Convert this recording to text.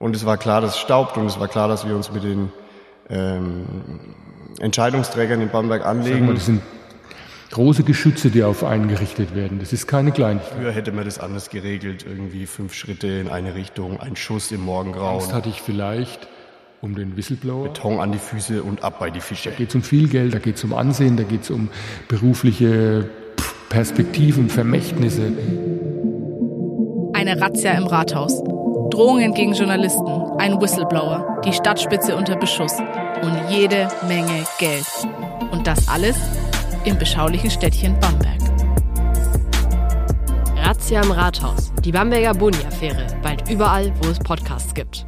Und es war klar, dass es staubt und es war klar, dass wir uns mit den ähm, Entscheidungsträgern in Bamberg anlegen. Mal, das sind große Geschütze, die auf einen gerichtet werden. Das ist keine Kleinigkeit. Früher hätte man das anders geregelt, irgendwie fünf Schritte in eine Richtung, ein Schuss im Morgengrauen. Angst hatte ich vielleicht um den Whistleblower. Beton an die Füße und ab bei die Fische. Da geht es um viel Geld, da geht es um Ansehen, da geht es um berufliche Perspektiven, Vermächtnisse. Eine Razzia im Rathaus. Drohungen gegen Journalisten, ein Whistleblower, die Stadtspitze unter Beschuss und jede Menge Geld. Und das alles im beschaulichen Städtchen Bamberg. Razzia im Rathaus. Die Bamberger Boni-Affäre. Bald überall, wo es Podcasts gibt.